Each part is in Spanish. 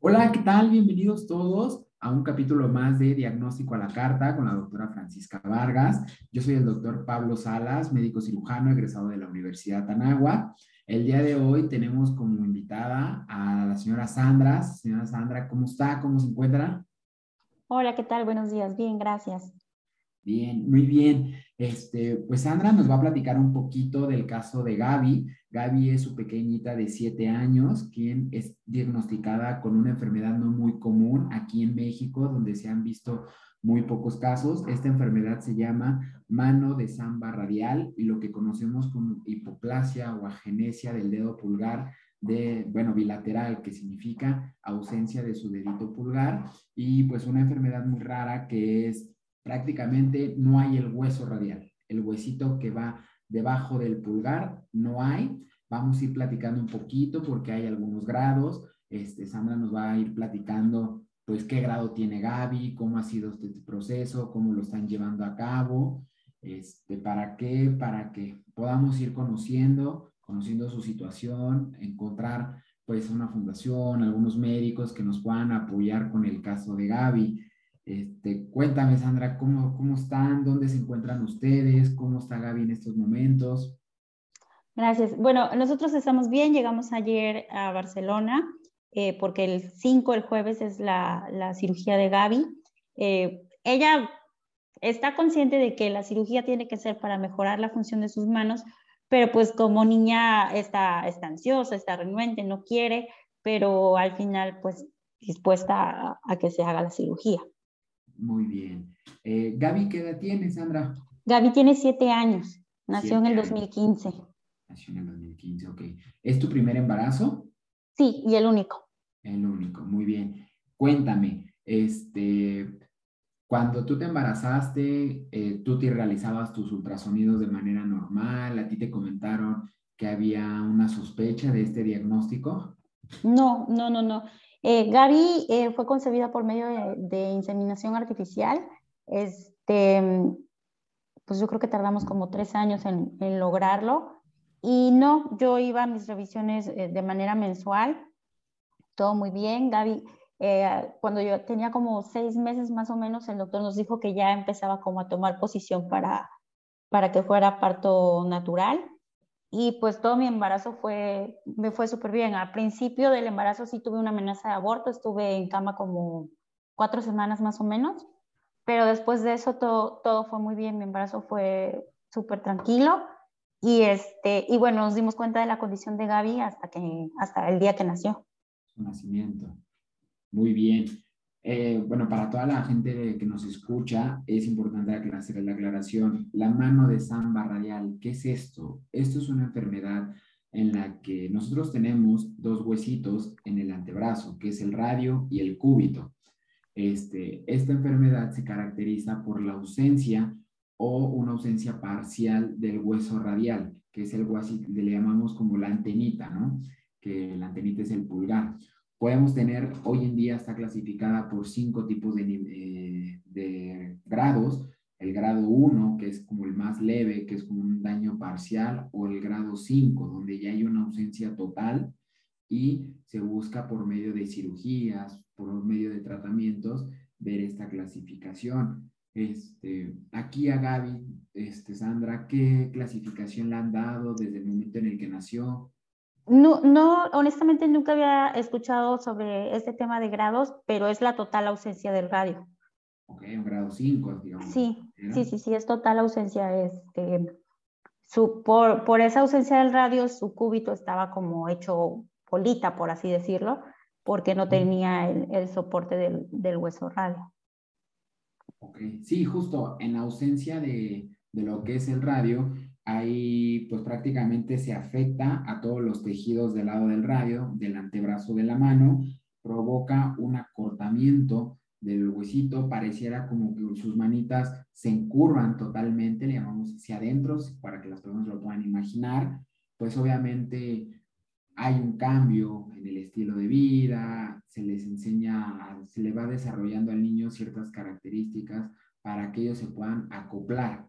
Hola, ¿qué tal? Bienvenidos todos a un capítulo más de Diagnóstico a la Carta con la doctora Francisca Vargas. Yo soy el doctor Pablo Salas, médico cirujano egresado de la Universidad Tanagua. El día de hoy tenemos como invitada a la señora Sandra. Señora Sandra, ¿cómo está? ¿Cómo se encuentra? Hola, ¿qué tal? Buenos días. Bien, gracias. Bien, muy bien. Este, pues Sandra nos va a platicar un poquito del caso de Gaby. Gaby es su pequeñita de siete años, quien es diagnosticada con una enfermedad no muy común aquí en México, donde se han visto muy pocos casos. Esta enfermedad se llama mano de samba radial y lo que conocemos como hipoplasia o agenesia del dedo pulgar de, bueno, bilateral, que significa ausencia de su dedito pulgar y pues una enfermedad muy rara que es prácticamente no hay el hueso radial, el huesito que va debajo del pulgar, no hay. Vamos a ir platicando un poquito porque hay algunos grados. Este, Sandra nos va a ir platicando pues qué grado tiene Gaby, cómo ha sido este proceso, cómo lo están llevando a cabo, este, para qué, para que podamos ir conociendo, conociendo su situación, encontrar pues una fundación, algunos médicos que nos puedan apoyar con el caso de Gaby. Este, cuéntame, Sandra, ¿cómo, ¿cómo están? ¿Dónde se encuentran ustedes? ¿Cómo está Gaby en estos momentos? Gracias. Bueno, nosotros estamos bien. Llegamos ayer a Barcelona eh, porque el 5, el jueves, es la, la cirugía de Gaby. Eh, ella está consciente de que la cirugía tiene que ser para mejorar la función de sus manos, pero pues como niña está, está ansiosa, está renuente, no quiere, pero al final pues dispuesta a, a que se haga la cirugía. Muy bien. Eh, Gaby, ¿qué edad tiene, Sandra? Gaby tiene siete años, nació en el 2015. Nació en el 2015, ok. ¿Es tu primer embarazo? Sí, y el único. El único, muy bien. Cuéntame, este, cuando tú te embarazaste, eh, tú te realizabas tus ultrasonidos de manera normal, a ti te comentaron que había una sospecha de este diagnóstico. No, no, no, no. Eh, eh, fue concebida por medio de, inseminación artificial. Este, pues yo creo que tardamos como tres años en, en lograrlo. Y no, yo iba a mis revisiones eh, de manera mensual todo muy bien. Gaby, eh, cuando yo tenía como seis meses más o menos, el doctor nos dijo que ya empezaba como a tomar posición para, para que fuera parto natural. Y pues todo mi embarazo fue, me fue súper bien. Al principio del embarazo sí tuve una amenaza de aborto, estuve en cama como cuatro semanas más o menos, pero después de eso todo, todo fue muy bien, mi embarazo fue súper tranquilo. Y, este, y bueno, nos dimos cuenta de la condición de Gaby hasta, que, hasta el día que nació su nacimiento. Muy bien. Eh, bueno, para toda la gente que nos escucha, es importante hacer la aclaración. La mano de samba radial, ¿qué es esto? Esto es una enfermedad en la que nosotros tenemos dos huesitos en el antebrazo, que es el radio y el cúbito. Este, esta enfermedad se caracteriza por la ausencia o una ausencia parcial del hueso radial, que es el hueso que le llamamos como la antenita, ¿no? que la antenita es el pulgar. Podemos tener, hoy en día está clasificada por cinco tipos de, eh, de grados. El grado 1, que es como el más leve, que es como un daño parcial, o el grado 5, donde ya hay una ausencia total y se busca por medio de cirugías, por medio de tratamientos, ver esta clasificación. Este, aquí a Gaby, este, Sandra, ¿qué clasificación le han dado desde el momento en el que nació? No, no, honestamente nunca había escuchado sobre este tema de grados, pero es la total ausencia del radio. Ok, un grado 5, digamos. Sí, sí, sí, sí, es total ausencia. Este, su, por, por esa ausencia del radio, su cúbito estaba como hecho polita, por así decirlo, porque no tenía el, el soporte del, del, hueso radio. Ok, sí, justo en ausencia de, de lo que es el radio, ahí pues prácticamente se afecta a todos los tejidos del lado del radio, del antebrazo de la mano, provoca un acortamiento del huesito, pareciera como que sus manitas se encurvan totalmente, le llamamos hacia adentro, para que las personas lo puedan imaginar, pues obviamente hay un cambio en el estilo de vida, se les enseña, se le va desarrollando al niño ciertas características para que ellos se puedan acoplar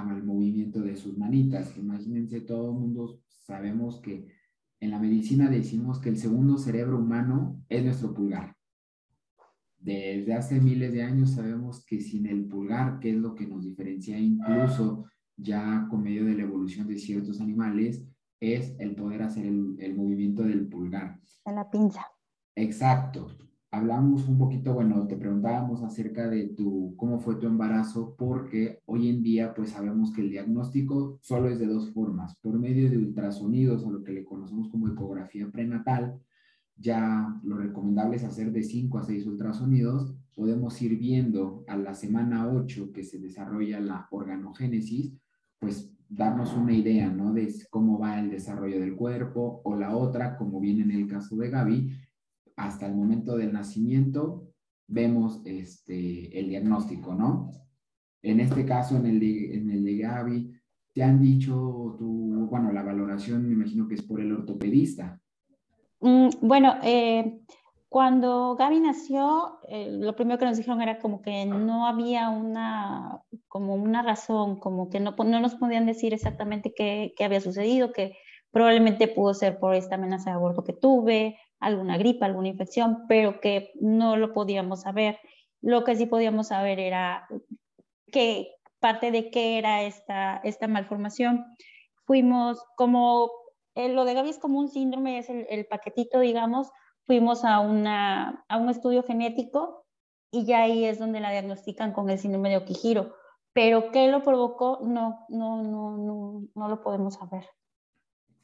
al movimiento de sus manitas. Imagínense, todo el mundo sabemos que en la medicina decimos que el segundo cerebro humano es nuestro pulgar. Desde hace miles de años sabemos que sin el pulgar, que es lo que nos diferencia incluso ya con medio de la evolución de ciertos animales, es el poder hacer el, el movimiento del pulgar. De la pinza. Exacto hablamos un poquito, bueno, te preguntábamos acerca de tu, cómo fue tu embarazo, porque hoy en día pues sabemos que el diagnóstico solo es de dos formas, por medio de ultrasonidos o lo que le conocemos como ecografía prenatal, ya lo recomendable es hacer de 5 a 6 ultrasonidos, podemos ir viendo a la semana 8 que se desarrolla la organogénesis, pues darnos una idea, ¿no? De cómo va el desarrollo del cuerpo, o la otra, como viene en el caso de Gaby, hasta el momento del nacimiento vemos este, el diagnóstico, ¿no? En este caso, en el de, en el de Gaby, te han dicho tu, bueno, la valoración me imagino que es por el ortopedista. Mm, bueno, eh, cuando Gaby nació, eh, lo primero que nos dijeron era como que no había una, como una razón, como que no, no nos podían decir exactamente qué, qué había sucedido, que probablemente pudo ser por esta amenaza de aborto que tuve, alguna gripa, alguna infección, pero que no lo podíamos saber. Lo que sí podíamos saber era qué parte de qué era esta, esta malformación. Fuimos como, eh, lo de Gaby es como un síndrome, es el, paquetito, digamos, fuimos a, una, a un estudio genético y ya ahí es donde la diagnostican con el síndrome de Okihiro. Pero qué lo provocó, no, no, no, no, no lo podemos saber.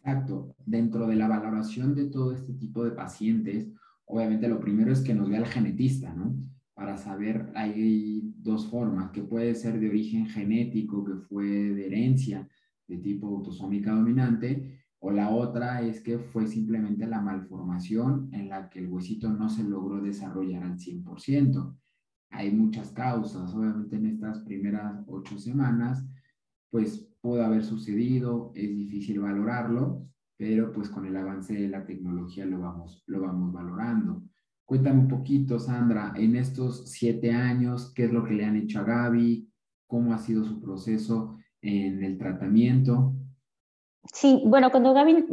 Exacto. Dentro de la valoración de todo este tipo de pacientes, obviamente lo primero es que nos vea el genetista, ¿no? Para saber, hay dos formas, que puede ser de origen genético, que fue de herencia de tipo autosómica dominante, o la otra es que fue simplemente la malformación en la que el huesito no se logró desarrollar al 100%. Hay muchas causas, obviamente en estas primeras ocho semanas, pues pudo haber sucedido, es difícil valorarlo, pero pues con el avance de la tecnología lo vamos, lo vamos valorando. Cuéntame un poquito, Sandra, en estos siete años, ¿qué es lo que le han hecho a Gaby? ¿Cómo ha sido su proceso en el tratamiento? Sí, bueno, cuando Gaby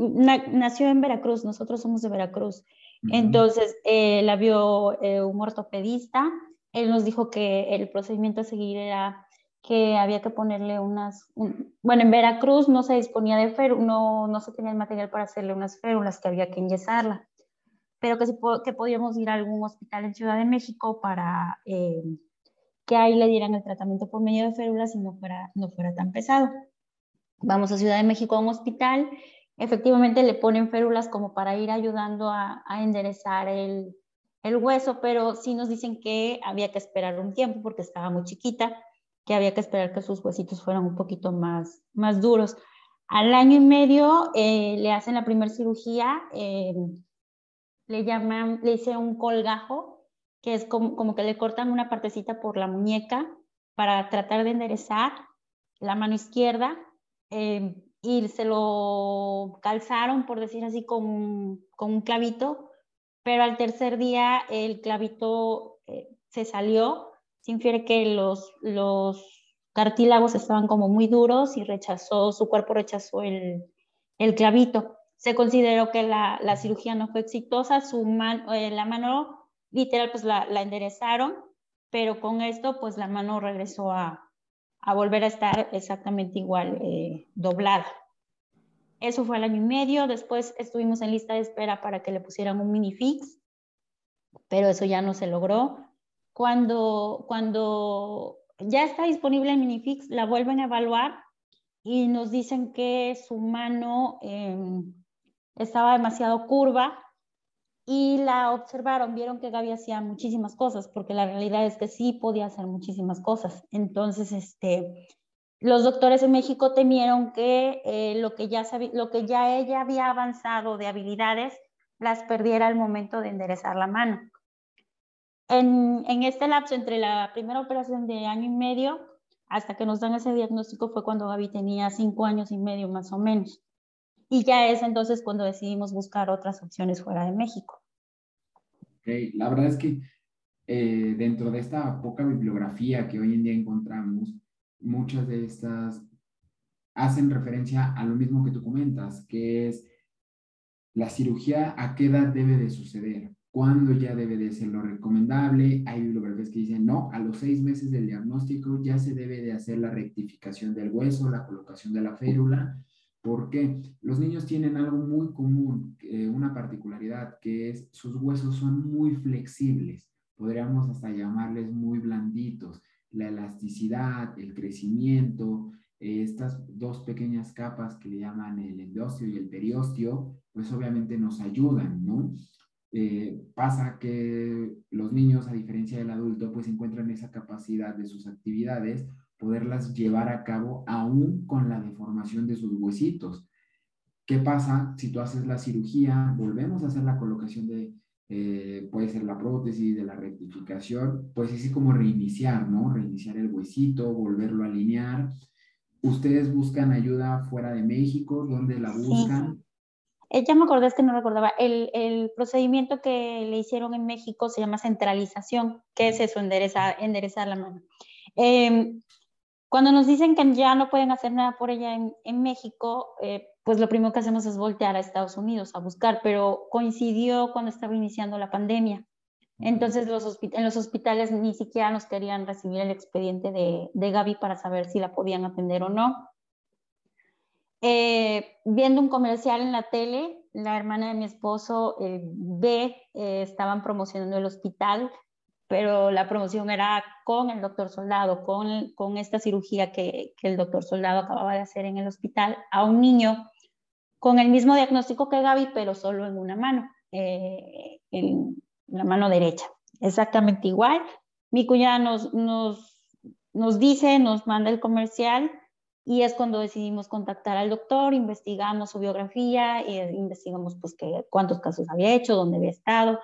nació en Veracruz, nosotros somos de Veracruz, entonces eh, la vio eh, un ortopedista, él nos dijo que el procedimiento a seguir era que había que ponerle unas, bueno, en Veracruz no se disponía de férulas, no, no se tenía el material para hacerle unas férulas, que había que enyesarla, pero que, que podíamos ir a algún hospital en Ciudad de México para eh, que ahí le dieran el tratamiento por medio de férulas y no fuera, no fuera tan pesado. Vamos a Ciudad de México a un hospital, efectivamente le ponen férulas como para ir ayudando a, a enderezar el, el hueso, pero sí nos dicen que había que esperar un tiempo porque estaba muy chiquita que había que esperar que sus huesitos fueran un poquito más, más duros. Al año y medio eh, le hacen la primera cirugía, eh, le llaman, le hice un colgajo, que es como, como, que le cortan una partecita por la muñeca para tratar de enderezar la mano izquierda eh, y se lo calzaron, por decir así, con, con, un clavito, pero al tercer día el clavito se salió se infiere que los, los cartílagos estaban como muy duros y rechazó, su cuerpo rechazó el, el clavito. Se consideró que la, la, cirugía no fue exitosa, su eh, la mano literal pues la, la, enderezaron, pero con esto pues la mano regresó a, a volver a estar exactamente igual, eh, doblada. Eso fue al año y medio, después estuvimos en lista de espera para que le pusieran un minifix, pero eso ya no se logró. Cuando, cuando ya está disponible el minifix, la vuelven a evaluar y nos dicen que su mano em, estaba demasiado curva y la observaron, vieron que Gaby hacía muchísimas cosas, porque la realidad es que sí podía hacer muchísimas cosas. Entonces, este, los doctores en México temieron que, eh, lo, que ya lo que ya ella había avanzado de habilidades las perdiera al momento de enderezar la mano. En, en, este lapso entre la primera operación de año y medio hasta que nos dan ese diagnóstico fue cuando Gaby tenía cinco años y medio más o menos. Y ya es entonces cuando decidimos buscar otras opciones fuera de México. Okay. La verdad es que eh, dentro de esta poca bibliografía que hoy en día encontramos, muchas de estas hacen referencia a lo mismo que tú comentas, que es la cirugía a qué edad debe de suceder, cuándo ya debe de ser lo recomendable. Hay bibliografías que dicen, no, a los seis meses del diagnóstico ya se debe de hacer la rectificación del hueso, la colocación de la férula, porque los niños tienen algo muy común, eh, una particularidad, que es sus huesos son muy flexibles, podríamos hasta llamarles muy blanditos la elasticidad, el crecimiento, eh, estas dos pequeñas capas que le llaman el endostio y el periostio, pues obviamente nos ayudan, ¿no? Eh, pasa que los niños, a diferencia del adulto, pues encuentran esa capacidad de sus actividades, poderlas llevar a cabo aún con la deformación de sus huesitos. ¿Qué pasa si tú haces la cirugía? Volvemos a hacer la colocación de, eh, puede ser la prótesis, de la rectificación, pues así como reiniciar, ¿no? Reiniciar el huesito, volverlo a alinear. ¿Ustedes buscan ayuda fuera de México? ¿Dónde la buscan? Eh, ya me acordé, es que no recordaba. El, el, procedimiento que le hicieron en México se llama centralización. ¿Qué es eso? Enderezar, enderezar la mano. Eh, cuando nos dicen que ya no pueden hacer nada por ella en, en México, eh, pues lo primero que hacemos es voltear a Estados Unidos a buscar, pero coincidió cuando estaba iniciando la pandemia. Entonces los en los hospitales ni siquiera nos querían recibir el expediente de, de Gaby para saber si la podían atender o no. Eh, viendo un comercial en la tele, la hermana de mi esposo eh, ve, eh, estaban promocionando el hospital, pero la promoción era con el doctor Soldado, con, esta cirugía que, el doctor Soldado acababa de hacer en el hospital a un niño con el mismo diagnóstico que Gaby, pero solo en una mano, eh, en la mano derecha. Exactamente igual. Mi cuñada nos dice, nos manda el comercial y es cuando decidimos contactar al doctor, investigamos su biografía, e investigamos pues que, cuántos casos había hecho, dónde había estado.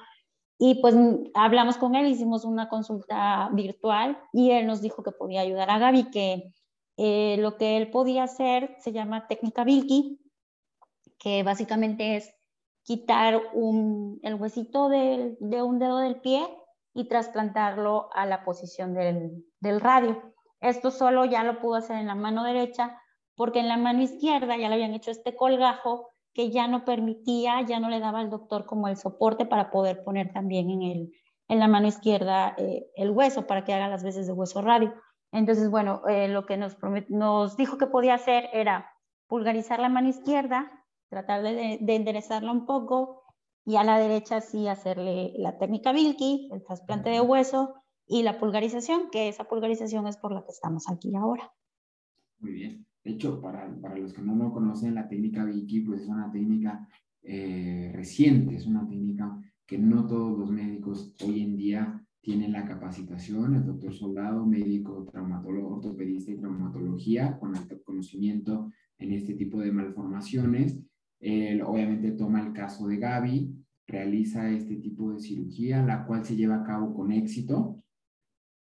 Y pues hablamos con él, hicimos una consulta virtual y él nos dijo que podía ayudar a Gaby, que eh, lo que él podía hacer se llama técnica Vilki, que básicamente es quitar el huesito de un dedo del pie y trasplantarlo a la posición del, radio. Esto solo ya lo pudo hacer en la mano derecha porque en la mano izquierda ya le habían hecho este colgajo que ya no permitía, ya no le daba al doctor como el soporte para poder poner también en, el, en la mano izquierda eh, el hueso para que haga las veces de hueso radio. Entonces, bueno, eh, lo que nos, nos dijo que podía hacer era pulgarizar la mano izquierda, tratar de, enderezarla un poco y a la derecha sí hacerle la técnica Vilki, el trasplante de hueso y la pulgarización, que esa pulgarización es por la que estamos aquí ahora. Muy bien. De hecho, para, para los que no lo conocen, la técnica Vilki pues es una técnica eh, reciente, es una técnica que no todos los médicos hoy en día tienen la capacitación, el doctor soldado, médico, traumatólogo, ortopedista y traumatología, con alto conocimiento en este tipo de malformaciones él obviamente toma el caso de Gaby, realiza este tipo de cirugía, la cual se lleva a cabo con éxito.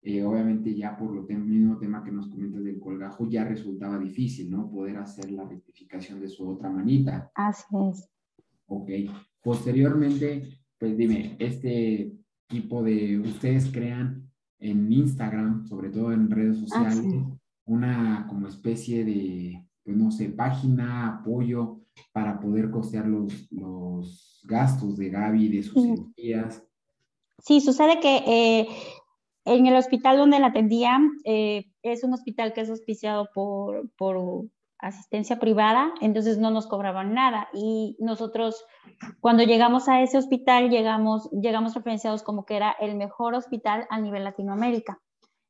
Eh, obviamente ya por lo mismo tema que nos comentas del colgajo, ya resultaba difícil, ¿no? Poder hacer la rectificación de su otra manita. Así es. Ok. Posteriormente, pues dime, este tipo de, ustedes crean en Instagram, sobre todo en redes sociales, una como especie de, pues no sé, página, apoyo para poder costear los, los gastos de Gaby, de sus cirugías. Sí, sucede que eh, en el hospital donde la atendían eh, es un hospital que es auspiciado por, por asistencia privada, entonces no nos cobraban nada. Y nosotros, cuando llegamos a ese hospital, llegamos, llegamos referenciados como que era el mejor hospital a nivel Latinoamérica.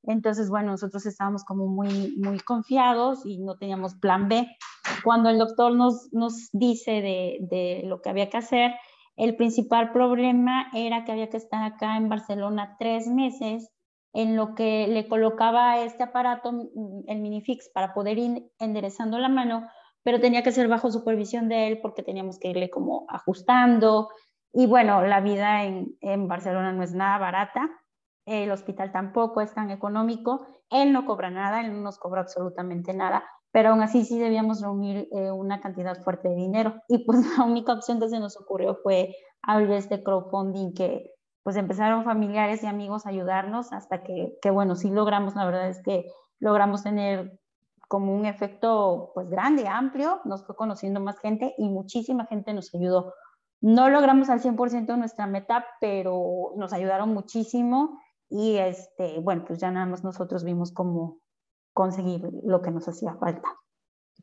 Entonces, bueno, nosotros estábamos como muy, muy confiados y no teníamos plan B. Cuando el doctor nos, nos dice de, de lo que había que hacer, el principal problema era que había que estar acá en Barcelona tres meses en lo que le colocaba este aparato, mm, el minifix, para poder ir enderezando la mano, pero tenía que ser bajo supervisión de él porque teníamos que irle como ajustando. Y bueno, la vida en, Barcelona no es nada barata, el hospital tampoco es tan económico, él no cobra nada, él no nos cobra absolutamente nada, pero aún así sí debíamos reunir eh, una cantidad fuerte de dinero. Y pues la única opción que se nos ocurrió fue abrir este crowdfunding que pues empezaron familiares y amigos a ayudarnos hasta que, que, bueno, sí logramos, la verdad es que logramos tener como un efecto pues grande, amplio, nos fue conociendo más gente y muchísima gente nos ayudó. No logramos al 100% nuestra meta, pero nos ayudaron muchísimo y este, bueno, pues ya nada más nosotros vimos cómo conseguir lo que nos hacía falta.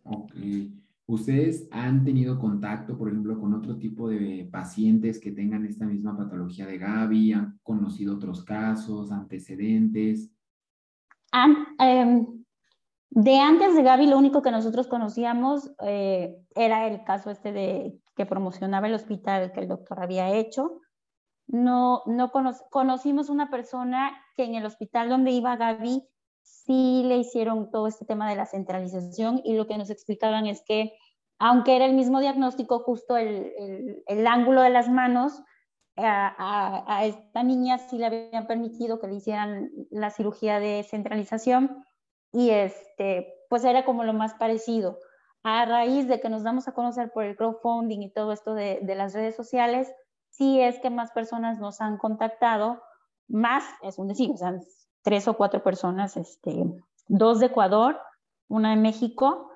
Ok. ¿Ustedes han tenido contacto, por ejemplo, con otro tipo de pacientes que tengan esta misma patología de Gaby? ¿Han conocido otros casos, antecedentes? Em, de antes de Gaby, lo único que nosotros conocíamos eh, era el caso este de que promocionaba el hospital que el doctor había hecho. No, no conocimos una persona que en el hospital donde iba Gaby sí le hicieron todo este tema de la centralización y lo que nos explicaban es que aunque era el mismo diagnóstico, justo el, el, ángulo de las manos, a, esta niña sí le habían permitido que le hicieran la cirugía de centralización y este, pues era como lo más parecido. A raíz de que nos damos a conocer por el crowdfunding y todo esto de, de las redes sociales, sí es que más personas nos han contactado, más, es un decir, o sea, tres o cuatro personas, este, dos de Ecuador, una de México,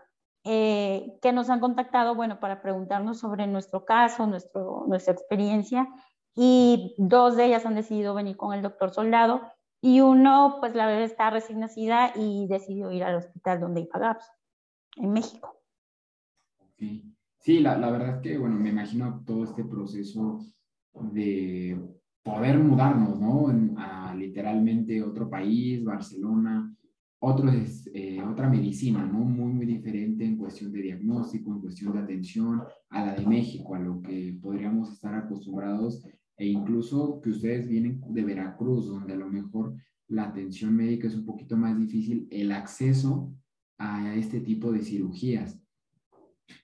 eh, que nos han contactado, bueno, para preguntarnos sobre nuestro caso, nuestro, nuestra experiencia, y dos de ellas han decidido venir con el doctor Soldado, y uno, pues la bebé está recién nacida y decidió ir al hospital donde iba Gaps, en México. Sí, la, la verdad es que, bueno, me imagino todo este proceso de poder mudarnos, ¿no? a literalmente otro país, Barcelona, otro es, eh, otra medicina, ¿no? Muy, muy diferente en cuestión de diagnóstico, en cuestión de atención a la de México, a lo que podríamos estar acostumbrados e incluso que ustedes vienen de Veracruz, donde a lo mejor la atención médica es un poquito más difícil, el acceso a este tipo de cirugías.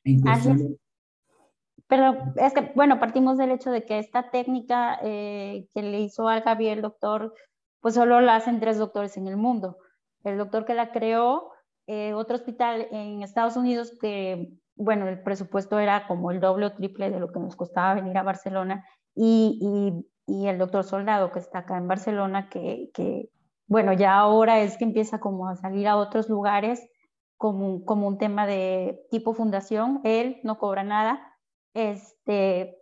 En cuestión, pero es que, bueno, partimos del hecho de que esta técnica eh, que le hizo al Gaby el doctor, pues solo la hacen tres doctores en el mundo. El doctor que la creó, eh, otro hospital en Estados Unidos que, bueno, el presupuesto era como el doble o triple de lo que nos costaba venir a Barcelona, y, y, y el doctor Soldado que está acá en Barcelona, que, que, bueno, ya ahora es que empieza como a salir a otros lugares como, como un tema de tipo fundación. Él no cobra nada, este,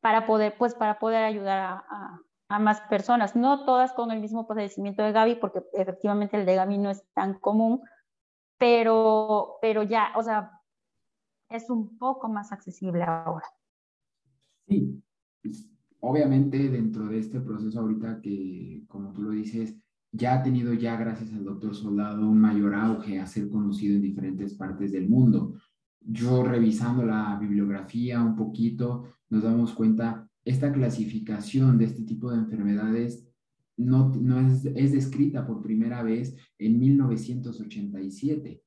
para poder, pues, para poder ayudar a, a, más personas. No todas con el mismo padecimiento de Gaby, porque efectivamente el de Gaby no es tan común, pero, pero ya, o sea, es un poco más accesible ahora. Sí, obviamente dentro de este proceso ahorita que, como tú lo dices, ya ha tenido ya, gracias al doctor Soldado, un mayor auge a ser conocido en diferentes partes del mundo yo revisando la bibliografía un poquito, nos damos cuenta, esta clasificación de este tipo de enfermedades no, no es, es descrita por primera vez en 1987.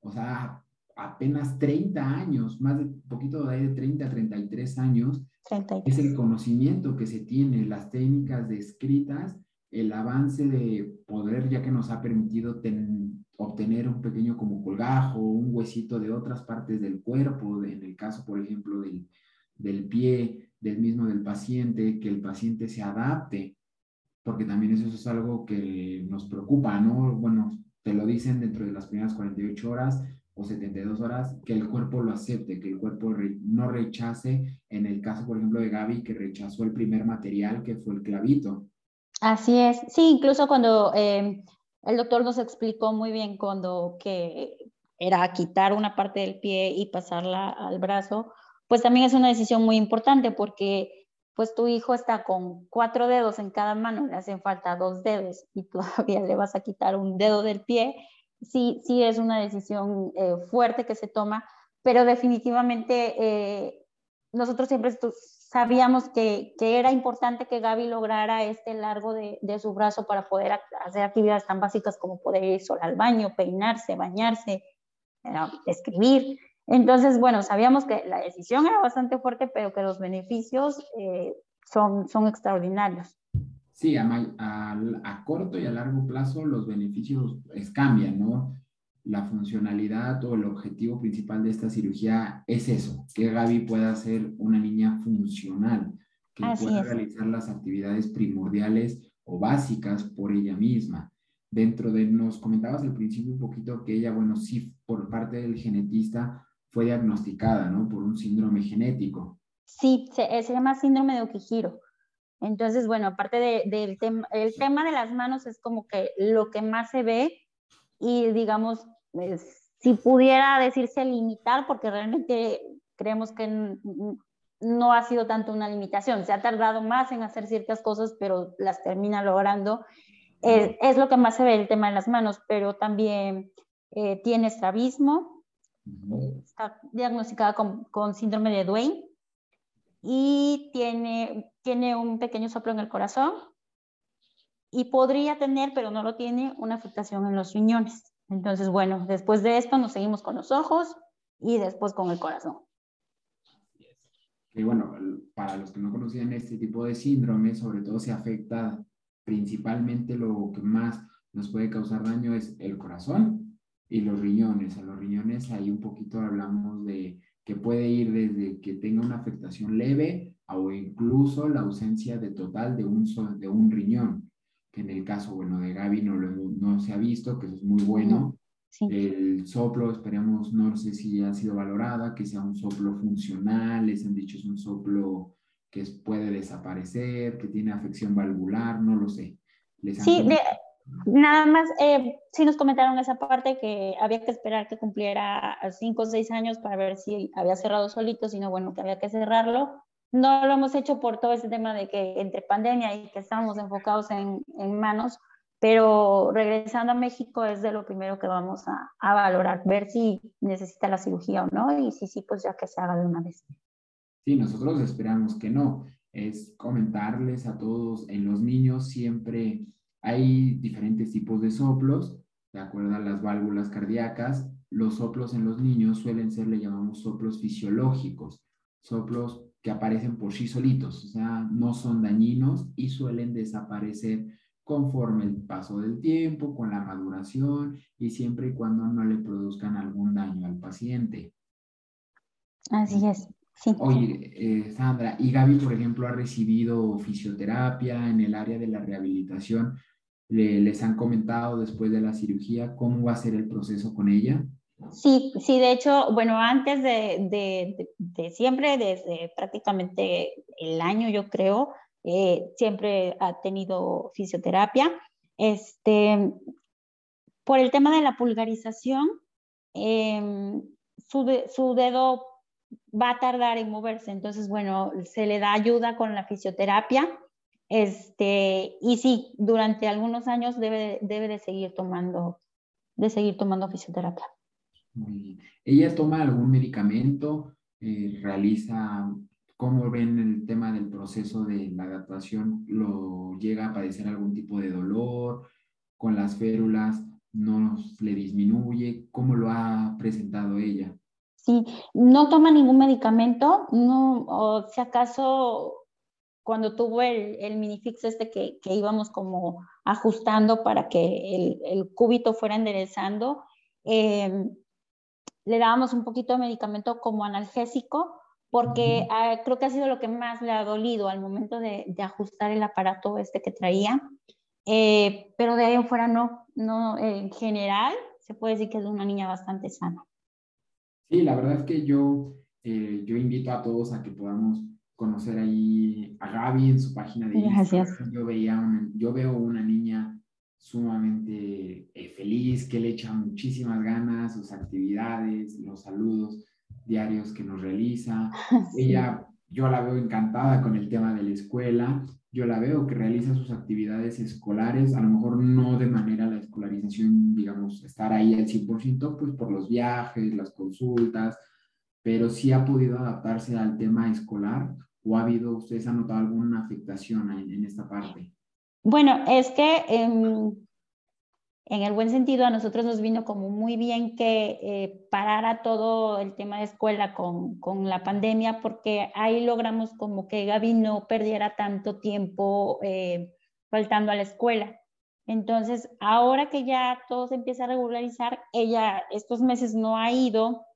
O sea, apenas 30 años, más de poquito de 30 a 33 años, es el conocimiento que se tiene, las técnicas descritas, el avance de poder ya que nos ha permitido tener obtener un pequeño como colgajo, un huesito de otras partes del cuerpo, en el caso, por ejemplo, del, del pie, del mismo del paciente, que el paciente se adapte, porque también eso es algo que nos preocupa, ¿no? Bueno, te lo dicen dentro de las primeras 48 horas o 72 horas, que el cuerpo lo acepte, que el cuerpo no rechace, en el caso, por ejemplo, de Gaby, que rechazó el primer material, que fue el clavito. Así es, sí, incluso cuando eh, el doctor nos explicó muy bien cuando que era quitar una parte del pie y pasarla al brazo, pues también es una decisión muy importante porque pues tu hijo está con cuatro dedos en cada mano, le hacen falta dos dedos y todavía le vas a quitar un dedo del pie, sí, sí es una decisión eh, fuerte que se toma, pero definitivamente eh, nosotros siempre sabíamos que, que, era importante que Gaby lograra este largo de, de, su brazo para poder hacer actividades tan básicas como poder ir sola al baño, peinarse, bañarse, escribir. Entonces, bueno, sabíamos que la decisión era bastante fuerte, pero que los beneficios eh, son, son extraordinarios. Sí, a, a, a, corto y a largo plazo los beneficios es, cambian, ¿no? La funcionalidad o el objetivo principal de esta cirugía es eso, que Gaby pueda ser una niña funcional, que pueda realizar las actividades primordiales o básicas por ella misma. Dentro de, nos comentabas al principio un poquito que ella, bueno, sí, por parte del genetista fue diagnosticada, ¿no? Por un síndrome genético. Sí, se, se llama síndrome de Okihiro. Entonces, bueno, aparte del tema, el tema de las manos es como que lo que más se ve y digamos, si pudiera decirse limitar, porque realmente creemos que no ha sido tanto una limitación, se ha tardado más en hacer ciertas cosas, pero las termina logrando. Eh, es lo que más se ve el tema de las manos, pero también eh, tiene estrabismo, está diagnosticada con, con síndrome de Duane y tiene, tiene un pequeño soplo en el corazón y podría tener, pero no lo tiene, una afectación en los riñones. Entonces, bueno, después de esto nos seguimos con los ojos y después con el corazón. Y bueno, para los que no conocían este tipo de síndrome, sobre todo se afecta principalmente lo que más nos puede causar daño es el corazón y los riñones. A los riñones ahí un poquito hablamos de que puede ir desde que tenga una afectación leve o incluso la ausencia de total de un, de un riñón, que en el caso, bueno, de Gaby no, lo, no se ha visto, que eso es muy bueno. El soplo, esperemos, no sé si ha sido valorada, que sea un soplo funcional, les han dicho es un soplo que puede desaparecer, que tiene afección valvular, no lo sé. sí, Nada más, eh, sí nos comentaron esa parte que había que esperar que cumpliera cinco o seis años para ver si había cerrado solito, sino bueno, que había que cerrarlo. No lo hemos hecho por todo ese tema de que entre pandemia y que estamos enfocados en, en manos, pero regresando a México es de lo primero que vamos a, a, valorar, ver si necesita la cirugía o no, y si sí, pues ya que se haga de una vez. Sí, nosotros esperamos que no. Es comentarles a todos, en los niños siempre hay diferentes tipos de soplos, de acuerdo a las válvulas cardíacas. Los soplos en los niños suelen ser, le llamamos soplos fisiológicos, soplos que aparecen por sí solitos, o sea, no son dañinos y suelen desaparecer conforme el paso del tiempo, con la maduración y siempre y cuando no le produzcan algún daño al paciente. Así es. Sí. Oye, eh, Sandra, y Gaby, por ejemplo, ha recibido fisioterapia en el área de la rehabilitación les han comentado después de la cirugía cómo va a ser el proceso con ella? Sí, sí, de hecho, bueno, antes de, siempre, desde prácticamente el año, yo creo, eh, siempre ha tenido fisioterapia. Este, por el tema de la pulgarización, em, su, su dedo va a tardar en moverse, entonces, bueno, se le da ayuda con la fisioterapia este, y sí, durante algunos años debe, debe de seguir tomando, de seguir tomando fisioterapia. ¿Ella toma algún medicamento? Eh, ¿Realiza, cómo ven el tema del proceso de la adaptación? ¿Lo llega a padecer algún tipo de dolor? ¿Con las férulas no le disminuye? ¿Cómo lo ha presentado ella? Sí, no toma ningún medicamento, no, o si acaso cuando tuvo el, el minifix este que, que, íbamos como ajustando para que el, el cúbito fuera enderezando, eh, le dábamos un poquito de medicamento como analgésico, porque uh, creo que ha sido lo que más le ha dolido al momento de, de ajustar el aparato este que traía. Eh, pero de ahí en fuera no, no, en general se puede decir que es una niña bastante sana. Sí, la verdad es que yo, eh, yo invito a todos a que podamos conocer ahí a Gaby en su página de Instagram. Yo, veía yo veo una niña sumamente eh, feliz, que le echa muchísimas ganas, sus actividades, los saludos diarios que nos realiza. Ella, yo la veo encantada con el tema de la escuela, yo la veo que realiza sus actividades escolares, a lo mejor no de manera la escolarización, digamos, estar ahí al 100%, pues por los viajes, las consultas, pero sí ha podido adaptarse al tema escolar o ha habido, ustedes han notado alguna afectación en, esta parte? Bueno, es que en el buen sentido a nosotros nos vino como muy bien que eh, parara todo el tema de escuela con, con, la pandemia porque ahí logramos como que Gaby no perdiera tanto tiempo eh, faltando a la escuela. Entonces, ahora que ya todo se empieza a regularizar, ella estos meses no ha ido.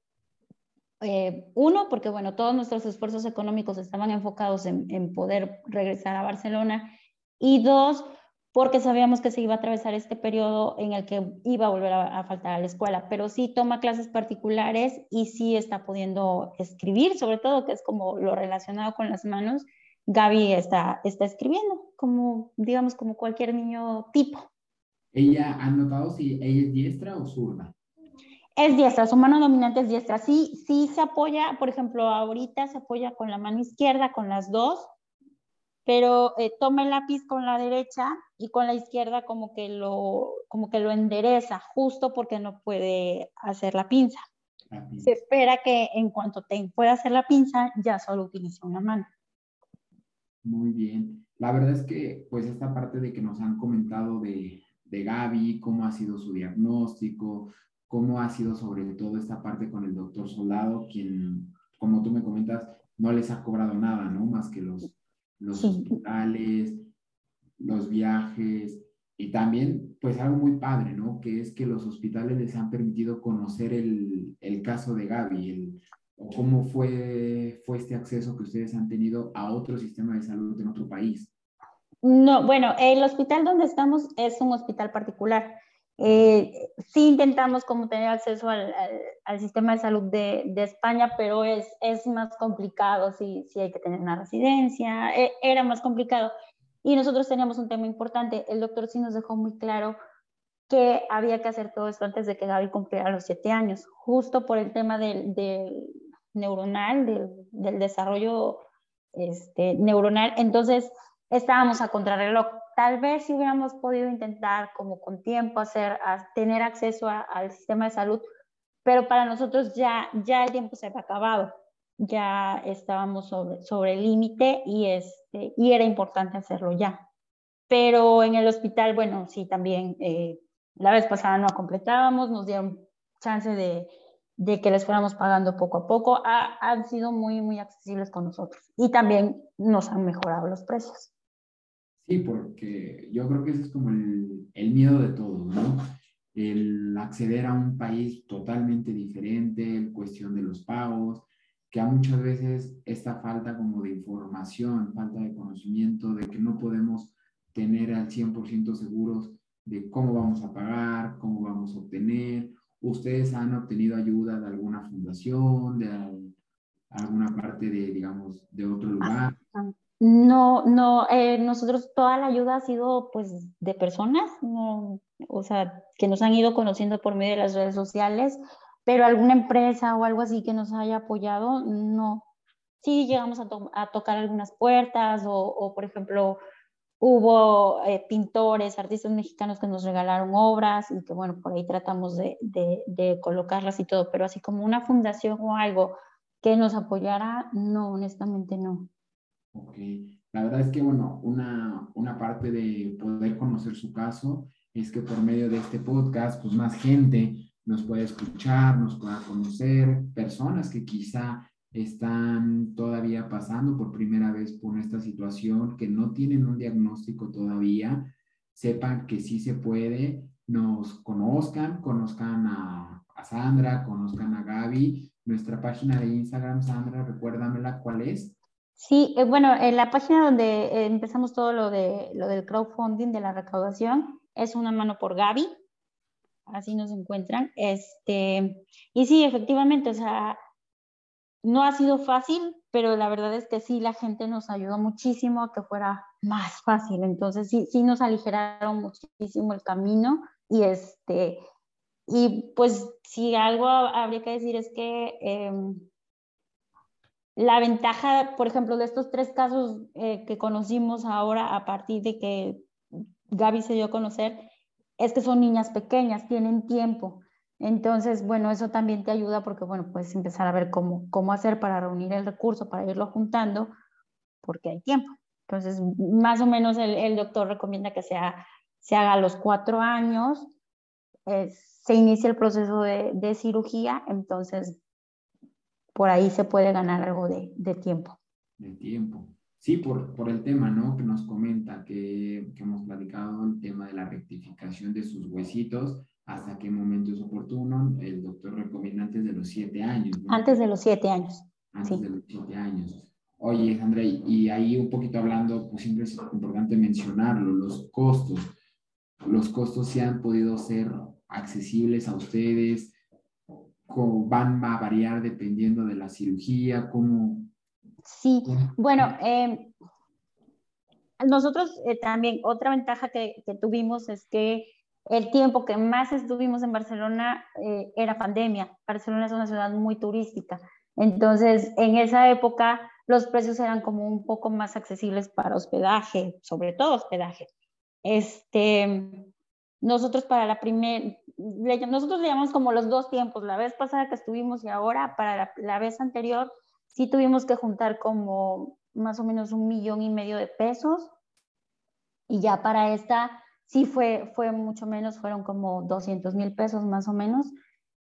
Eh, uno, porque bueno, todos nuestros esfuerzos económicos estaban enfocados en, poder regresar a Barcelona. Y dos, porque sabíamos que se iba a atravesar este periodo en el que iba a volver a, a, faltar a la escuela, pero sí toma clases particulares y sí está pudiendo escribir, sobre todo, que es como lo relacionado con las manos, Gaby está, está escribiendo, como, digamos, como cualquier niño tipo. ¿Ella ha notado si ella es diestra o zurda? Es diestra, su mano dominante es diestra. Sí, sí se apoya, por ejemplo, ahorita se apoya con la mano izquierda, con las dos, pero eh, toma el lápiz con la derecha y con la izquierda como que lo, como que lo endereza, justo porque no puede hacer la pinza. Se espera que en cuanto te pueda hacer la pinza, ya solo utilice una mano. Muy bien. La verdad es que, pues, esta parte de que nos han comentado de, de Gaby, cómo ha sido su diagnóstico, cómo ha sido sobre todo esta parte con el doctor Soldado, quien, como tú me comentas, no les ha cobrado nada, ¿no? Más que los, los hospitales, los viajes y también, pues algo muy padre, ¿no? Que es que los hospitales les han permitido conocer el, el caso de Gaby, el, o cómo fue, fue este acceso que ustedes han tenido a otro sistema de salud en otro país. No, bueno, el hospital donde estamos es un hospital particular. Eh, sí intentamos como tener acceso al, al, sistema de salud de, de, España, pero es, es más complicado, sí, sí hay que tener una residencia, e, era más complicado. Y nosotros teníamos un tema importante, el doctor sí nos dejó muy claro que había que hacer todo esto antes de que Gaby cumpliera los siete años, justo por el tema del, del neuronal, del, desarrollo este, neuronal. Entonces, estábamos a contrarreloj. Tal vez si hubiéramos podido intentar como con tiempo hacer, tener acceso al sistema de salud, pero para nosotros ya, ya el tiempo se había acabado, ya estábamos sobre, sobre el límite y, este, y era importante hacerlo ya. Pero en el hospital, bueno, sí, también eh, la vez pasada no completábamos, nos dieron chance de, de que les fuéramos pagando poco a poco, han sido muy, muy accesibles con nosotros y también nos han mejorado los precios. Sí, porque yo creo que ese es como el, el miedo de todos, ¿no? El acceder a un país totalmente diferente, en cuestión de los pagos, que a muchas veces esta falta como de información, falta de conocimiento, de que no podemos tener al 100% seguros de cómo vamos a pagar, cómo vamos a obtener, ¿Ustedes han obtenido ayuda de alguna fundación, de alguna parte de, digamos, de otro lugar? No, no, eh, nosotros toda la ayuda ha sido pues de personas, o sea, que nos han ido conociendo por medio de las redes sociales, pero alguna empresa o algo así que nos haya apoyado, no. Sí llegamos a, tocar algunas puertas o, por ejemplo, Hubo eh, pintores, artistas mexicanos que nos regalaron obras y que bueno, por ahí tratamos de, colocarlas y todo, pero así como una fundación o algo que nos apoyara, no, honestamente no. Ok, la verdad es que bueno, una, una parte de poder conocer su caso es que por medio de este podcast, pues más gente nos puede escuchar, nos pueda conocer, personas que quizá están todavía pasando por primera vez por esta situación, que no tienen un diagnóstico todavía, sepan que sí se puede, nos conozcan, conozcan a, Sandra, conozcan a Gaby. Nuestra página de Instagram, Sandra, recuérdamela, ¿cuál es? Sí, eh, bueno, en la página donde eh, empezamos todo lo, de, lo del crowdfunding, de la recaudación, es una mano por Gaby, así nos encuentran. Este, y sí, efectivamente, o sea, no ha sido fácil, pero la verdad es que sí, la gente nos ayudó muchísimo a que fuera más fácil. Entonces sí, sí nos aligeraron muchísimo el camino y este, y pues si algo habría que decir es que em, la ventaja, por ejemplo, de estos tres casos eh, que conocimos ahora a partir de que Gaby se dio a conocer, es que son niñas pequeñas, tienen tiempo. Entonces, bueno, eso también te ayuda porque, bueno, puedes empezar a ver cómo, cómo hacer para reunir el recurso, para irlo juntando, porque hay tiempo. Entonces, más o menos el, doctor recomienda que se haga a los cuatro años, se inicia el proceso de, cirugía, entonces por ahí se puede ganar algo de, de tiempo. De tiempo. Sí, por, por, el tema, ¿no? Que nos comenta, que, que, hemos platicado el tema de la rectificación de sus huesitos, hasta qué momento es oportuno. El doctor recomienda antes de los siete años. ¿no? Antes de los siete años. Antes de los siete años. Oye, André, y ahí un poquito hablando, pues siempre es importante mencionarlo, los costos. Los costos se han podido ser accesibles a ustedes, van a variar dependiendo de la cirugía, cómo... Sí, bueno, em, nosotros eh, también, otra ventaja que, que, tuvimos es que el tiempo que más estuvimos en Barcelona eh, era pandemia. Barcelona es una ciudad muy turística. Entonces, en esa época los precios eran como un poco más accesibles para hospedaje, sobre todo hospedaje. Este, nosotros para la primera, nosotros le llamamos como los dos tiempos, la vez pasada que estuvimos y ahora, para la, la, vez anterior, sí tuvimos que juntar como más o menos un millón y medio de pesos. Y ya para esta sí fue, fue mucho menos, fueron como 200 mil pesos más o menos.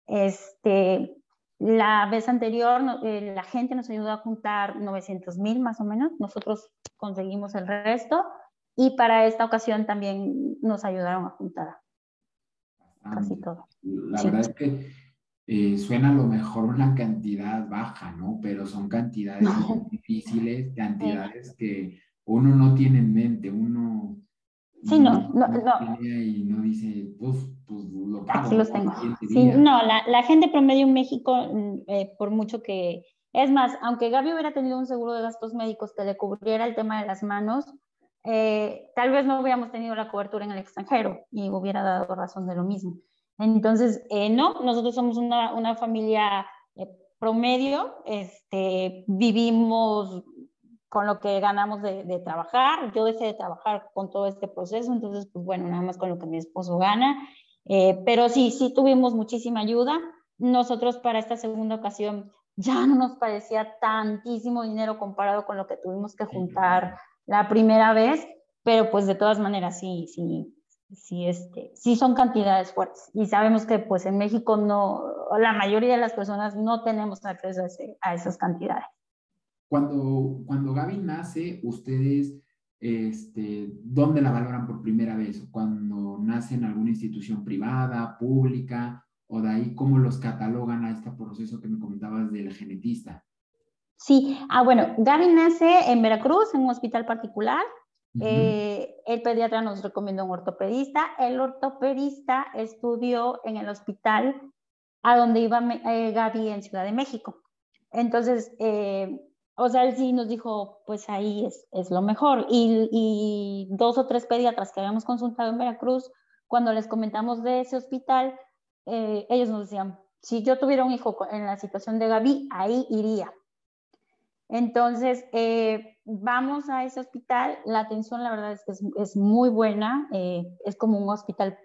Este, la vez anterior, eh, la gente nos ayudó a juntar 900 mil más o menos, nosotros conseguimos el resto y para esta ocasión también nos ayudaron a juntar casi todo. La verdad es que eh, suena a lo mejor una cantidad baja, ¿no? Pero son cantidades difíciles, cantidades que uno no tiene en mente, uno Sí, no, no, no. Y no dice, pues, pues lo pago. Los tengo. Sí, no, la, la, gente promedio en México, mm, eh, por mucho que... Es más, aunque Gaby hubiera tenido un seguro de gastos médicos que le cubriera el tema de las manos, eh, tal vez no hubiéramos tenido la cobertura en el extranjero y hubiera dado razón de lo mismo. Entonces, eh, no, nosotros somos una, una familia promedio, este, vivimos con lo que ganamos de, trabajar. Yo dejé de trabajar con todo este proceso, entonces, pues bueno, nada más con lo que mi esposo gana. Eh, pero sí, sí tuvimos muchísima ayuda. Nosotros para esta segunda ocasión ya no nos parecía tantísimo dinero comparado con lo que tuvimos que juntar la primera vez, pero pues de todas maneras sí, sí, sí, este, sí son cantidades fuertes. Y sabemos que pues en México no, la mayoría de las personas no tenemos acceso a esas cantidades. Cuando, cuando Gaby nace, ustedes, este, ¿dónde la valoran por primera vez? Cuando nace en alguna institución privada, pública, o de ahí cómo los catalogan a este proceso que me comentabas del genetista. Sí, ah, bueno, Gaby nace en Veracruz, en un hospital particular. Eh, el pediatra nos recomendó un ortopedista. El ortopedista estudió en el hospital a donde iba eh, Gaby en Ciudad de México. Entonces, eh, o sea, él sí nos dijo, pues ahí es, es lo mejor. Y, y, dos o tres pediatras que habíamos consultado en Veracruz, cuando les comentamos de ese hospital, eh, ellos nos decían, si yo tuviera un hijo en la situación de Gaby, ahí iría. Entonces, eh, vamos a ese hospital, la atención la verdad es que es, es muy buena, eh, es como un hospital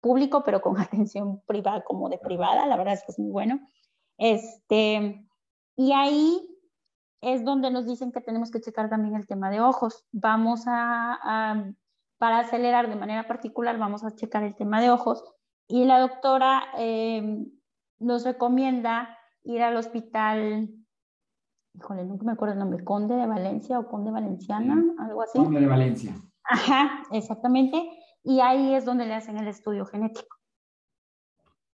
público, pero con atención privada, como de privada, la verdad es que es muy bueno. Este, y ahí es donde nos dicen que tenemos que checar también el tema de ojos. Vamos a, para acelerar de manera particular, vamos a checar el tema de ojos. Y la doctora em, nos recomienda ir al hospital, híjole, nunca me acuerdo el nombre, Conde de Valencia o Conde Valenciana, algo así. Conde de Valencia. Ajá, exactamente. Y ahí es donde le hacen el estudio genético.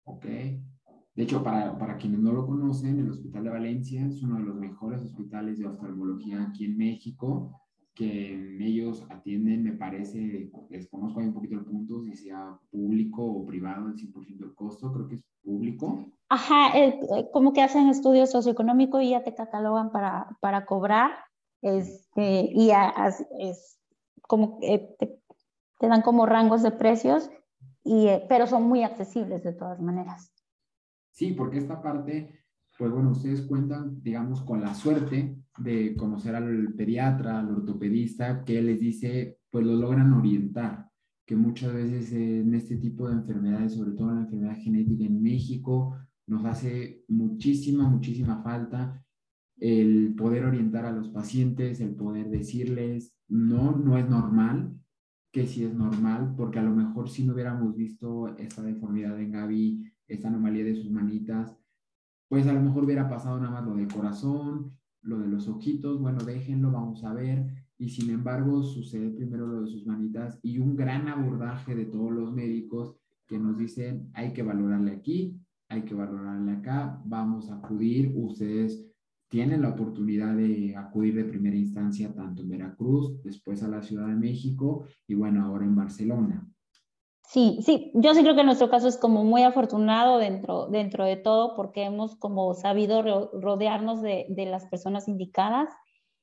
Ok. De hecho, para, para, quienes no lo conocen, el Hospital de Valencia es uno de los mejores hospitales de oftalmología aquí en México, que ellos atienden, me parece, desconozco ahí un poquito el punto, si sea público o privado, el 100% del costo, creo que es público. Ajá, eh, como que hacen estudios socioeconómicos y ya te catalogan para, para cobrar, este, y es como te, te, dan como rangos de precios, y, eh, pero son muy accesibles de todas maneras. Sí, porque esta parte, pues bueno, ustedes cuentan, digamos, con la suerte de conocer al pediatra, al ortopedista, que les dice, pues lo logran orientar. que muchas veces en este tipo de enfermedades, sobre todo la enfermedad genética en México, nos hace muchísima, muchísima falta el poder orientar a los pacientes, el poder decirles, no, no es normal, que sí es normal, porque a lo mejor si no hubiéramos visto esta deformidad en Gaby, esta anomalía de sus manitas, pues a lo mejor hubiera pasado nada más lo del corazón, lo de los ojitos, bueno, déjenlo, vamos a ver. Y sin embargo, sucede primero lo de sus manitas y un gran abordaje de todos los médicos que nos dicen, hay que valorarle aquí, hay que valorarle acá, vamos a acudir, ustedes tienen la oportunidad de acudir de primera instancia tanto en Veracruz, después a la Ciudad de México y bueno, ahora en Barcelona. Sí, sí, yo sí creo que nuestro caso es como muy afortunado dentro, dentro de todo porque hemos como sabido rodearnos de, de las personas indicadas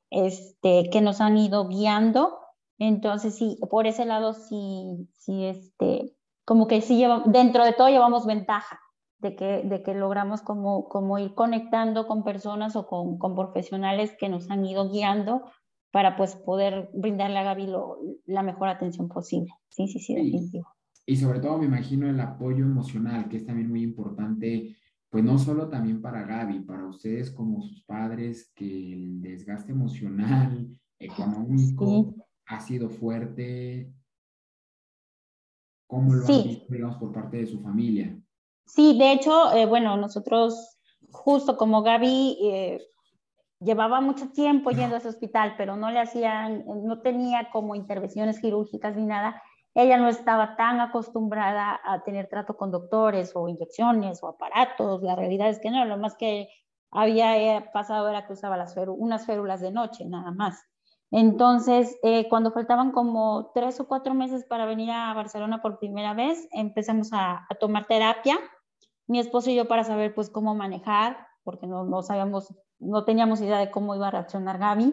este, que nos han ido guiando. Entonces, sí, por ese lado sí, sí, este, como que sí lleva, dentro de todo llevamos ventaja de que, de que logramos como, como ir conectando con personas o con, con profesionales que nos han ido guiando para pues poder brindarle a Gaby lo, la mejor atención posible. Sí, sí, sí, definitivo. Y sobre todo me imagino el apoyo emocional, que es también muy importante, pues no solo también para Gaby, para ustedes como sus padres, que el desgaste emocional, económico, ha sido fuerte. ¿Cómo lo han visto, digamos, por parte de su familia? Sí, de hecho, eh, bueno, nosotros, justo como Gaby, eh, llevaba mucho tiempo yendo a ese hospital, pero no le hacían, no tenía como intervenciones quirúrgicas ni nada ella no estaba tan acostumbrada a tener trato con doctores o inyecciones o aparatos. La realidad es que no, lo más que había eh, pasado era que usaba unas férulas de noche, nada más. Entonces, eh, cuando faltaban como tres o cuatro meses para venir a Barcelona por primera vez, empezamos a, a tomar terapia, mi esposo y yo para saber pues cómo manejar, porque no, no sabíamos, no teníamos idea de cómo iba a reaccionar Gaby.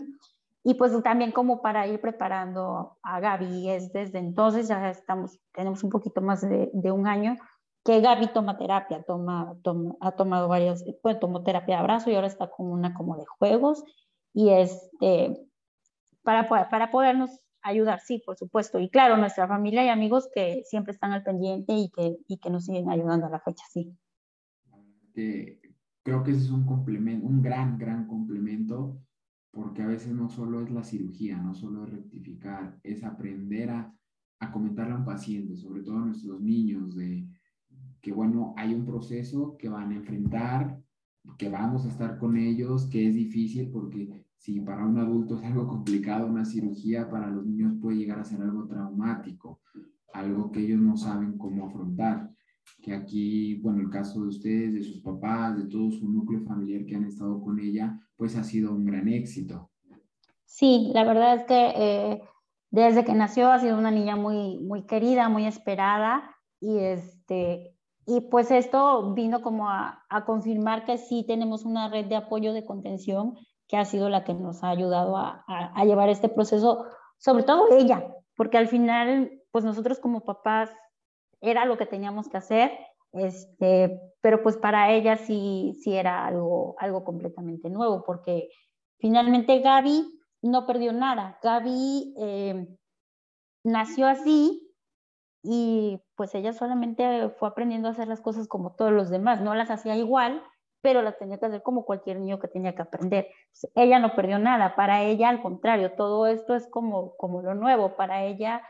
Y pues también como para ir preparando a Gaby, es desde entonces, ya estamos, tenemos un poquito más de, de un año, que Gaby toma terapia, toma, toma, ha tomado varias, pues tomó terapia de abrazo y ahora está con una como de juegos. Y este, para, para podernos ayudar, sí, por supuesto. Y claro, nuestra familia y amigos que siempre están al pendiente y que, y que nos siguen ayudando a la fecha, sí. creo que ese es un complemento, un gran, gran complemento porque a veces no solo es la cirugía, no solo es rectificar, es aprender a, a comentarle a un paciente, sobre todo a nuestros niños, de que bueno, hay un proceso que van a enfrentar, que vamos a estar con ellos, que es difícil porque si para un adulto es algo complicado una cirugía, para los niños puede llegar a ser algo traumático, algo que ellos no saben cómo afrontar que aquí, bueno, el caso de ustedes, de sus papás, de todo su núcleo familiar que han estado con ella, pues ha sido un gran éxito. Sí, la verdad es que eh, desde que nació ha sido una niña muy, muy querida, muy esperada y este... Y pues esto vino como a, confirmar que sí tenemos una red de apoyo de contención que ha sido la que nos ha ayudado a, a llevar este proceso, sobre todo ella, porque al final, pues nosotros como papás era lo que teníamos que hacer, este, pero pues para ella sí, sí era algo, algo completamente nuevo, porque finalmente Gaby no perdió nada. Gaby eh, nació así y pues ella solamente fue aprendiendo a hacer las cosas como todos los demás, no las hacía igual, pero las tenía que hacer como cualquier niño que tenía que aprender. Pues, ella no perdió nada, para ella al contrario, todo esto es como, como lo nuevo, para ella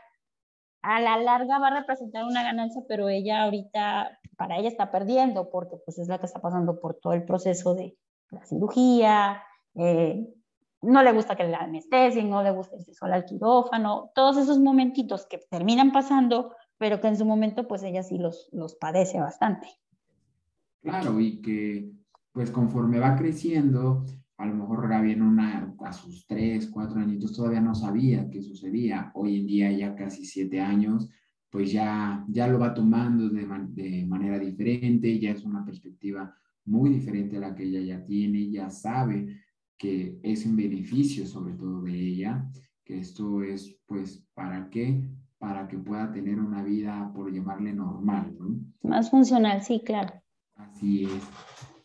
a la larga va a representar una ganancia, pero ella ahorita, para ella está perdiendo porque pues es la que está pasando por todo el proceso de la cirugía, eh, no le gusta que le anestesien, no le gusta irse sola al quirófano, todos esos momentitos que terminan pasando, pero que en su momento pues ella sí los, los padece bastante. Claro, y que pues conforme va creciendo, a lo mejor Gaby en una, a sus tres, cuatro añitos todavía no sabía qué sucedía. Hoy en día, ya casi siete años, pues ya, ya lo va tomando de, de manera diferente, ya es una perspectiva muy diferente a la que ella ya tiene, ya sabe que es un beneficio sobre todo de ella, que esto es pues para qué, para que pueda tener una vida, por llamarle normal, ¿no? Más funcional, sí, claro. Así es,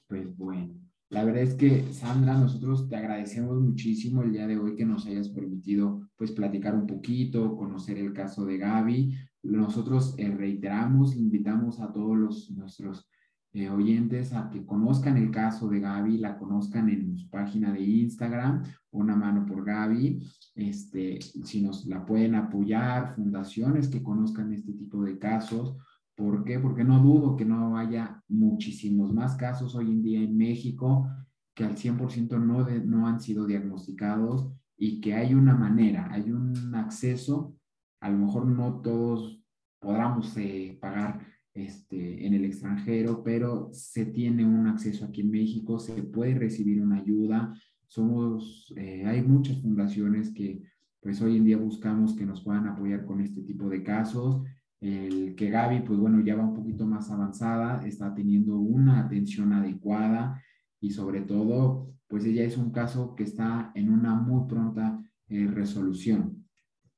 pues bueno. La verdad es que, Sandra, nosotros te agradecemos muchísimo el día de hoy que nos hayas permitido, pues, platicar un poquito, conocer el caso de Gaby. nosotros eh, reiteramos, invitamos a todos los, nuestros eh, oyentes a que conozcan el caso de Gaby, la conozcan en su página de Instagram, una mano por Gaby, este, si nos la pueden apoyar, fundaciones que conozcan este tipo de casos. ¿Por qué? Porque no dudo que no haya muchísimos más casos hoy en día en México que al 100% no, no han sido diagnosticados y que hay una manera, hay un acceso, a lo mejor no todos podamos eh, pagar este, en el extranjero, pero se tiene un acceso aquí en México, se puede recibir una ayuda. Somos, eh, hay muchas fundaciones que pues hoy en día buscamos que nos puedan apoyar con este tipo de casos. El que Gaby, pues bueno, ya va un poquito más avanzada, está teniendo una atención adecuada y sobre todo, pues ella es un caso que está en una muy pronta eh, resolución.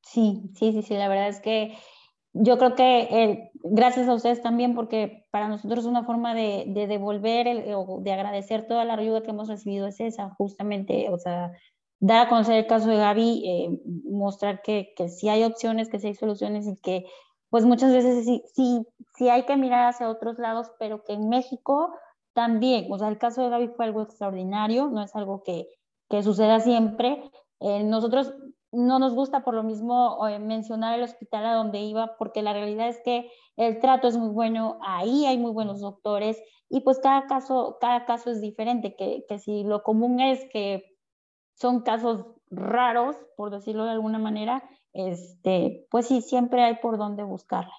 Sí, sí, sí, sí, la verdad es que yo creo que eh, gracias a ustedes también, porque para nosotros una forma de, devolver o de agradecer toda la ayuda que hemos recibido es esa, justamente, o sea, dar a conocer el caso de Gaby, eh, mostrar que, que sí hay opciones, que sí hay soluciones y que pues muchas veces sí, sí, sí hay que mirar hacia otros lados, pero que en México también, o sea, el caso de Gaby fue algo extraordinario, no es algo que, que suceda siempre. Eh, nosotros no nos gusta por lo mismo eh, mencionar el hospital a donde iba, porque la realidad es que el trato es muy bueno, ahí hay muy buenos doctores y pues cada caso, cada caso es diferente, que, que si lo común es que son casos raros, por decirlo de alguna manera, este, pues sí, siempre hay por dónde buscarla.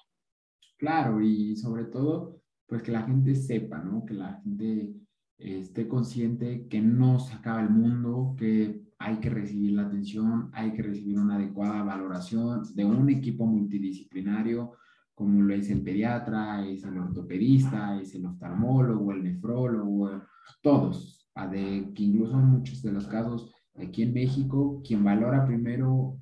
Claro, y sobre todo, pues que la gente sepa, ¿no? Que la gente esté consciente que no se acaba el mundo, que hay que recibir la atención, hay que recibir una adecuada valoración de un equipo multidisciplinario, como lo es el pediatra, es el ortopedista, es el oftalmólogo, el nefrólogo, todos, de, que incluso en muchos de los casos aquí en México, quien valora primero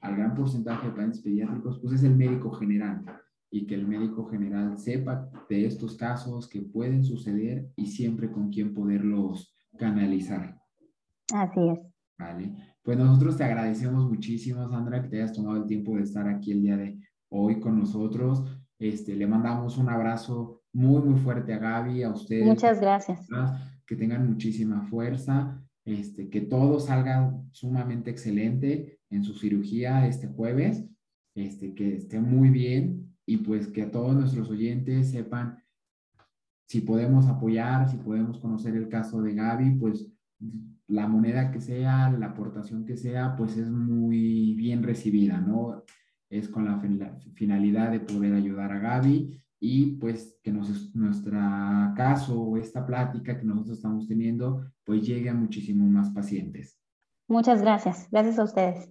al gran porcentaje de pacientes pediátricos, pues es el médico general y que el médico general sepa de estos casos que pueden suceder y siempre con quién poderlos canalizar. Así es. Vale. Pues nosotros te agradecemos muchísimo, Sandra, que te hayas tomado el tiempo de estar aquí el día de hoy con nosotros. Este, le mandamos un abrazo muy, muy fuerte a Gaby, a ustedes. Muchas gracias. Que tengan muchísima fuerza, este, que todo salga sumamente excelente en su cirugía este jueves, este, que esté muy bien y pues que todos nuestros oyentes sepan si podemos apoyar, si podemos conocer el caso de Gaby, pues la moneda que sea, la aportación que sea, pues es muy bien recibida, ¿no? Es con la finalidad de poder ayudar a Gaby y pues que nos, nuestro caso o esta plática que nosotros estamos teniendo, pues llegue a muchísimos más pacientes. Muchas gracias. Gracias a ustedes.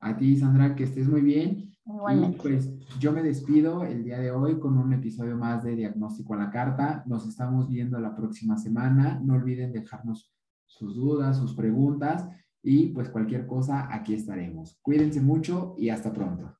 A ti, Sandra, que estés muy bien. Igualmente. Y pues yo me despido el día de hoy con un episodio más de Diagnóstico a la Carta. Nos estamos viendo la próxima semana. No olviden dejarnos sus dudas, sus preguntas y pues cualquier cosa, aquí estaremos. Cuídense mucho y hasta pronto.